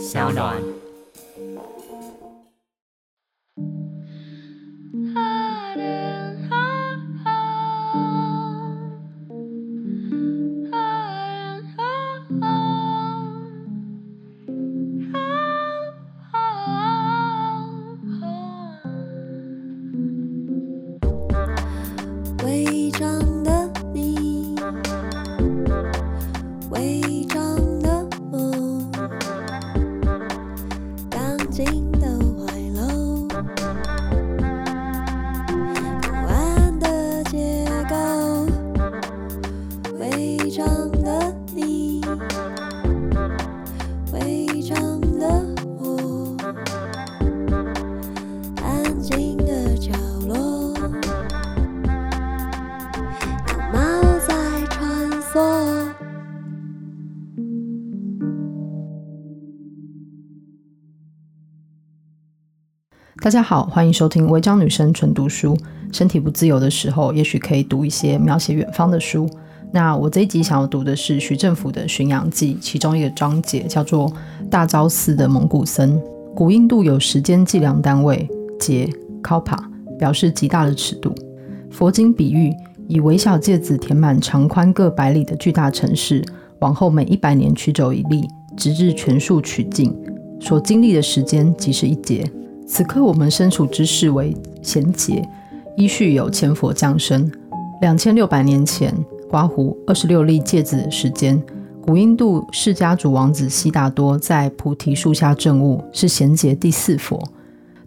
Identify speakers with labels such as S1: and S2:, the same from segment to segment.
S1: 小暖。
S2: 大家好，欢迎收听《违章女生纯读书》。身体不自由的时候，也许可以读一些描写远方的书。那我这一集想要读的是徐政府的《巡洋记》，其中一个章节叫做《大昭寺的蒙古僧》。古印度有时间计量单位节 ”（kapa），表示极大的尺度。佛经比喻以微小芥子填满长宽各百里的巨大城市，往后每一百年取走一粒，直至全数取尽，所经历的时间即是一劫。此刻我们身处之世为贤劫，依序有千佛降生，两千六百年前刮胡二十六粒戒子的时间，古印度释迦族王子悉达多在菩提树下证悟，是贤劫第四佛。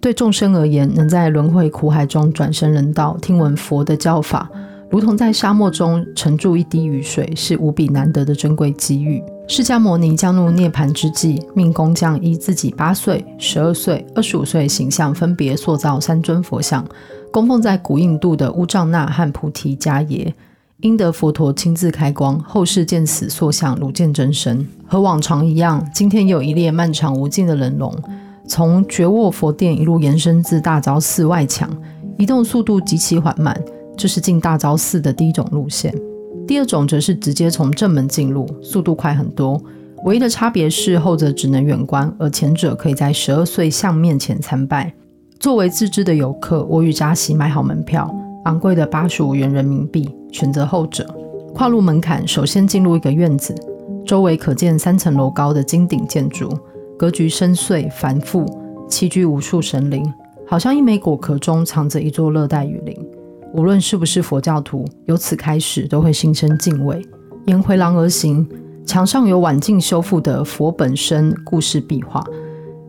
S2: 对众生而言，能在轮回苦海中转生人道，听闻佛的教法，如同在沙漠中沉住一滴雨水，是无比难得的珍贵机遇。释迦牟尼将入涅槃之际，命工匠依自己八岁、十二岁、二十五岁形象，分别塑造三尊佛像，供奉在古印度的乌藏那和菩提迦耶。因得佛陀亲自开光，后世见此塑像如见真身。和往常一样，今天有一列漫长无尽的人龙，从觉沃佛殿一路延伸至大昭寺外墙，移动速度极其缓慢，这是进大昭寺的第一种路线。第二种则是直接从正门进入，速度快很多。唯一的差别是后者只能远观，而前者可以在十二岁像面前参拜。作为自知的游客，我与扎西买好门票，昂贵的八十五元人民币，选择后者。跨入门槛，首先进入一个院子，周围可见三层楼高的金顶建筑，格局深邃繁复，栖居无数神灵，好像一枚果壳中藏着一座热带雨林。无论是不是佛教徒，由此开始都会心生敬畏。沿回廊而行，墙上有晚近修复的佛本身故事壁画，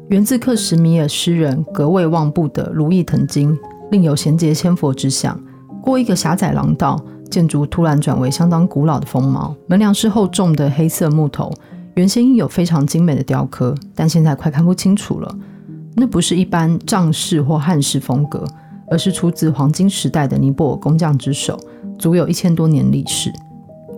S2: 源自克什米尔诗人格魏旺布的《如意藤经》，另有贤劫千佛之像。过一个狭窄廊道，建筑突然转为相当古老的风貌。门梁是厚重的黑色木头，原先应有非常精美的雕刻，但现在快看不清楚了。那不是一般藏式或汉式风格。而是出自黄金时代的尼泊尔工匠之手，足有一千多年历史。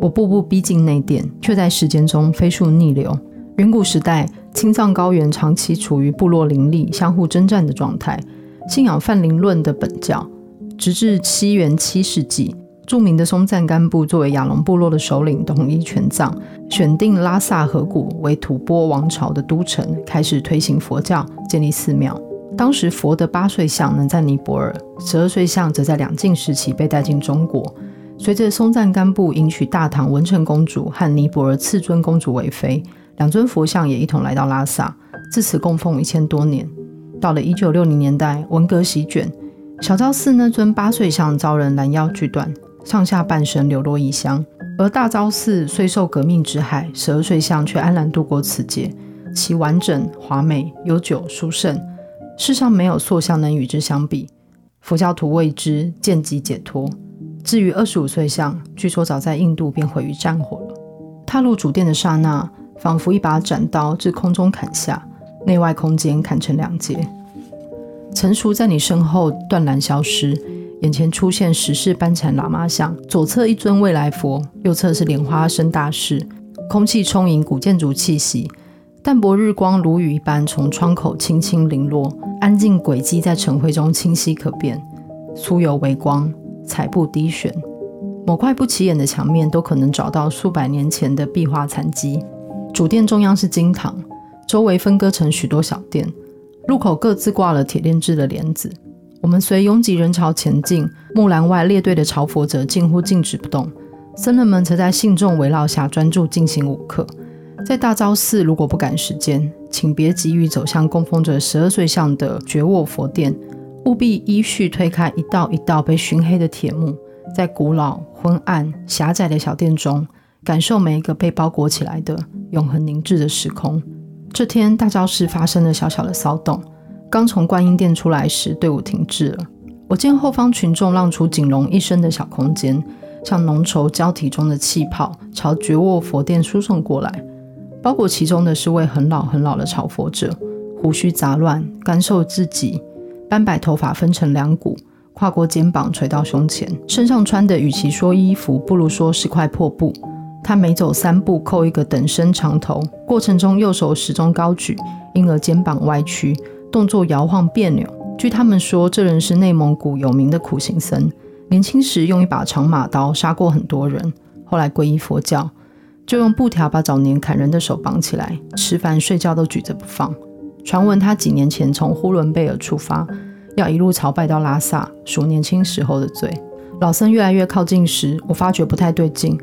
S2: 我步步逼近内殿，却在时间中飞速逆流。远古时代，青藏高原长期处于部落林立、相互征战的状态，信仰泛灵论的本教。直至七元七世纪，著名的松赞干布作为亚龙部落的首领，统一全藏，选定拉萨河谷为吐蕃王朝的都城，开始推行佛教，建立寺庙。当时佛的八岁像能在尼泊尔，十二岁像则在两晋时期被带进中国。随着松赞干布迎娶大唐文成公主和尼泊尔次尊公主为妃，两尊佛像也一同来到拉萨，自此供奉一千多年。到了一九六零年代，文革席卷，小昭寺那尊八岁像遭人拦腰锯断，上下半身流落异乡；而大昭寺虽受革命之害，十二岁像却安然度过此劫，其完整、华美、悠久、殊胜。世上没有塑像能与之相比，佛教徒为之见即解脱。至于二十五岁像，据说早在印度便毁于战火了。踏入主殿的刹那，仿佛一把斩刀自空中砍下，内外空间砍成两截。成熟在你身后断然消失，眼前出现十世班禅喇嘛像，左侧一尊未来佛，右侧是莲花生大士，空气充盈古建筑气息。淡薄日光如雨一般从窗口轻轻零落，安静轨迹在尘灰中清晰可辨。酥油微光，彩布低悬，某块不起眼的墙面都可能找到数百年前的壁画残迹。主殿中央是金堂，周围分割成许多小店，路口各自挂了铁链制的帘子。我们随拥挤人潮前进，木栏外列队的朝佛者近乎静止不动，僧人们则在信众围绕下专注进行午课。在大昭寺，如果不赶时间，请别急于走向供奉着十二岁像的觉沃佛殿，务必依序推开一道一道被熏黑的铁幕，在古老、昏暗、狭窄的小店中，感受每一个被包裹起来的永恒凝滞的时空。这天，大昭寺发生了小小的骚动。刚从观音殿出来时，队伍停滞了。我见后方群众让出仅容一身的小空间，像浓稠胶体中的气泡，朝觉沃佛殿输送过来。包裹其中的是位很老很老的朝佛者，胡须杂乱，干瘦至极，斑白头发分成两股，跨过肩膀垂到胸前，身上穿的与其说衣服，不如说是块破布。他每走三步扣一个等身长头，过程中右手始终高举，因而肩膀歪曲。动作摇晃别扭。据他们说，这人是内蒙古有名的苦行僧，年轻时用一把长马刀杀过很多人，后来皈依佛教，就用布条把早年砍人的手绑起来，吃饭睡觉都举着不放。传闻他几年前从呼伦贝尔出发，要一路朝拜到拉萨赎年轻时候的罪。老僧越来越靠近时，我发觉不太对劲。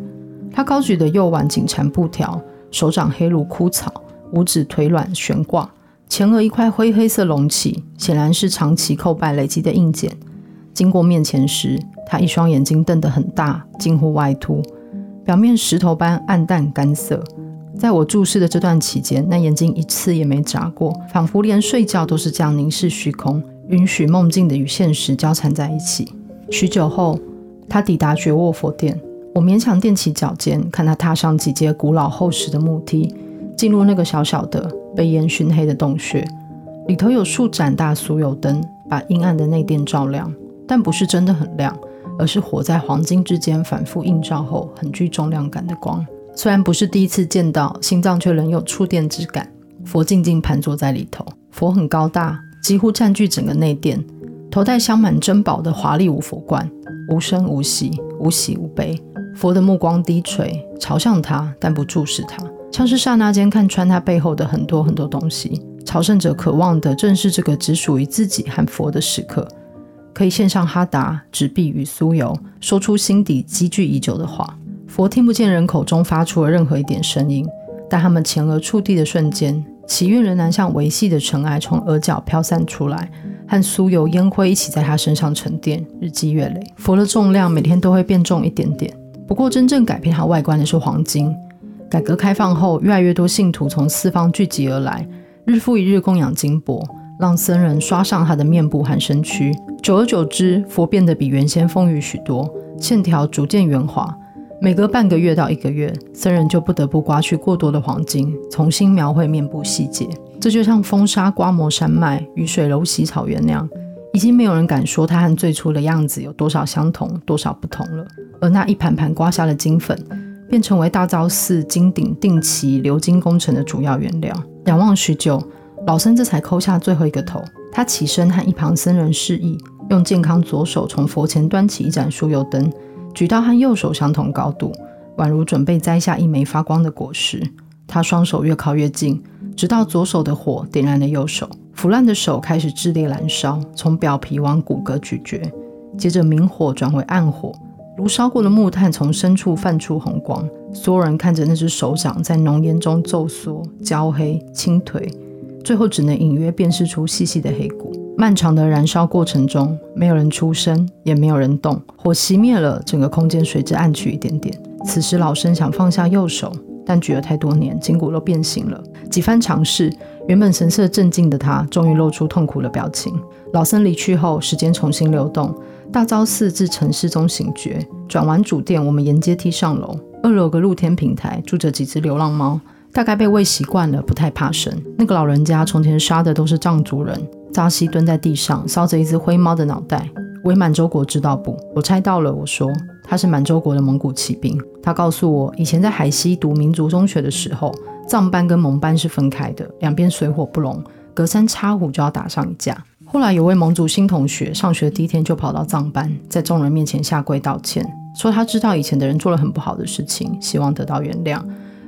S2: 他高举的右腕紧缠布条，手掌黑如枯草，五指腿软悬挂。前额一块灰黑色隆起，显然是长期叩拜累积的印检。经过面前时，他一双眼睛瞪得很大，近乎外凸，表面石头般暗淡干涩。在我注视的这段期间，那眼睛一次也没眨过，仿佛连睡觉都是这样凝视虚空，允许梦境的与现实交缠在一起。许久后，他抵达觉卧佛殿，我勉强踮起脚尖，看他踏上几阶古老厚实的木梯，进入那个小小的。被烟熏黑的洞穴里头有数盏大酥油灯，把阴暗的内殿照亮，但不是真的很亮，而是火在黄金之间反复映照后很具重量感的光。虽然不是第一次见到，心脏却仍有触电之感。佛静静盘坐在里头，佛很高大，几乎占据整个内殿，头戴镶满珍宝的华丽五佛冠，无声无息，无喜无悲。佛的目光低垂，朝向他，但不注视他。像是刹那间看穿他背后的很多很多东西，朝圣者渴望的正是这个只属于自己和佛的时刻，可以献上哈达、纸币与酥油，说出心底积聚已久的话。佛听不见人口中发出了任何一点声音，但他们前额触地的瞬间，祈愿仍然像微细的尘埃从额角飘散出来，和酥油烟灰一起在他身上沉淀，日积月累，佛的重量每天都会变重一点点。不过真正改变他外观的是黄金。改革开放后，越来越多信徒从四方聚集而来，日复一日供养金箔，让僧人刷上他的面部和身躯。久而久之，佛变得比原先丰腴许多，线条逐渐圆滑。每隔半个月到一个月，僧人就不得不刮去过多的黄金，重新描绘面部细节。这就像风沙刮磨山脉，雨水柔洗草原那样，已经没有人敢说他和最初的样子有多少相同，多少不同了。而那一盘盘刮下的金粉，便成为大昭寺金顶定期鎏金工程的主要原料。仰望许久，老僧这才抠下最后一个头。他起身和一旁僧人示意，用健康左手从佛前端起一盏酥油灯，举到和右手相同高度，宛如准备摘下一枚发光的果实。他双手越靠越近，直到左手的火点燃了右手。腐烂的手开始炽烈燃烧，从表皮往骨骼咀嚼，接着明火转为暗火。如烧过的木炭从深处泛出红光，所有人看着那只手掌在浓烟中皱缩、焦黑、倾颓，最后只能隐约辨识出细细的黑骨。漫长的燃烧过程中，没有人出声，也没有人动。火熄灭了，整个空间随之暗去一点点。此时，老僧想放下右手，但举了太多年，筋骨都变形了。几番尝试，原本神色镇静的他，终于露出痛苦的表情。老僧离去后，时间重新流动。大昭寺自尘世中醒觉，转完主殿，我们沿阶梯上楼。二楼有个露天平台，住着几只流浪猫，大概被喂习惯了，不太怕生。那个老人家从前杀的都是藏族人。扎西蹲在地上，烧着一只灰猫的脑袋。伪满洲国知道不？我猜到了。我说他是满洲国的蒙古骑兵。他告诉我，以前在海西读民族中学的时候，藏班跟蒙班是分开的，两边水火不容，隔三差五就要打上一架。后来有位蒙族新同学，上学第一天就跑到藏班，在众人面前下跪道歉，说他知道以前的人做了很不好的事情，希望得到原谅，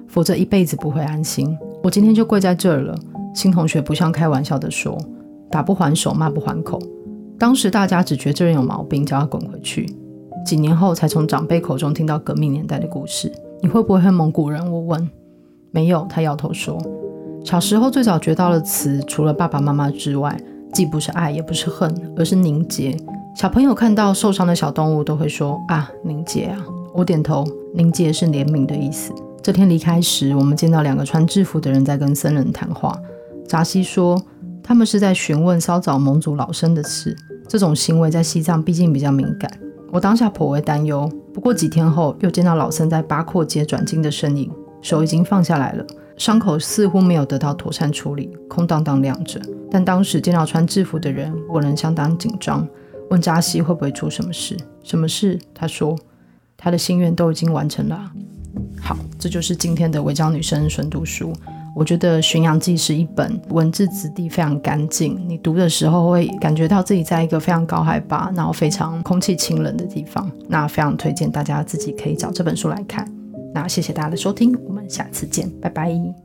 S2: 否则一辈子不会安心。我今天就跪在这儿了。新同学不像开玩笑的说：“打不还手，骂不还口。”当时大家只觉这人有毛病，叫他滚回去。几年后才从长辈口中听到革命年代的故事。你会不会恨蒙古人？我问。没有，他摇头说。小时候最早学到的词，除了爸爸妈妈之外，既不是爱，也不是恨，而是凝结。小朋友看到受伤的小动物，都会说啊，凝结啊。我点头，凝结是怜悯的意思。这天离开时，我们见到两个穿制服的人在跟僧人谈话。扎西说，他们是在询问骚扰蒙族老生的事。这种行为在西藏毕竟比较敏感。我当下颇为担忧。不过几天后，又见到老僧在八廓街转经的身影，手已经放下来了，伤口似乎没有得到妥善处理，空荡荡亮着。但当时见到穿制服的人，我仍相当紧张，问扎西会不会出什么事？什么事？他说，他的心愿都已经完成了。好，这就是今天的违章女生纯读书。我觉得《巡洋记》是一本文字质地非常干净，你读的时候会感觉到自己在一个非常高海拔，然后非常空气清冷的地方。那非常推荐大家自己可以找这本书来看。那谢谢大家的收听，我们下次见，拜拜。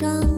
S1: 上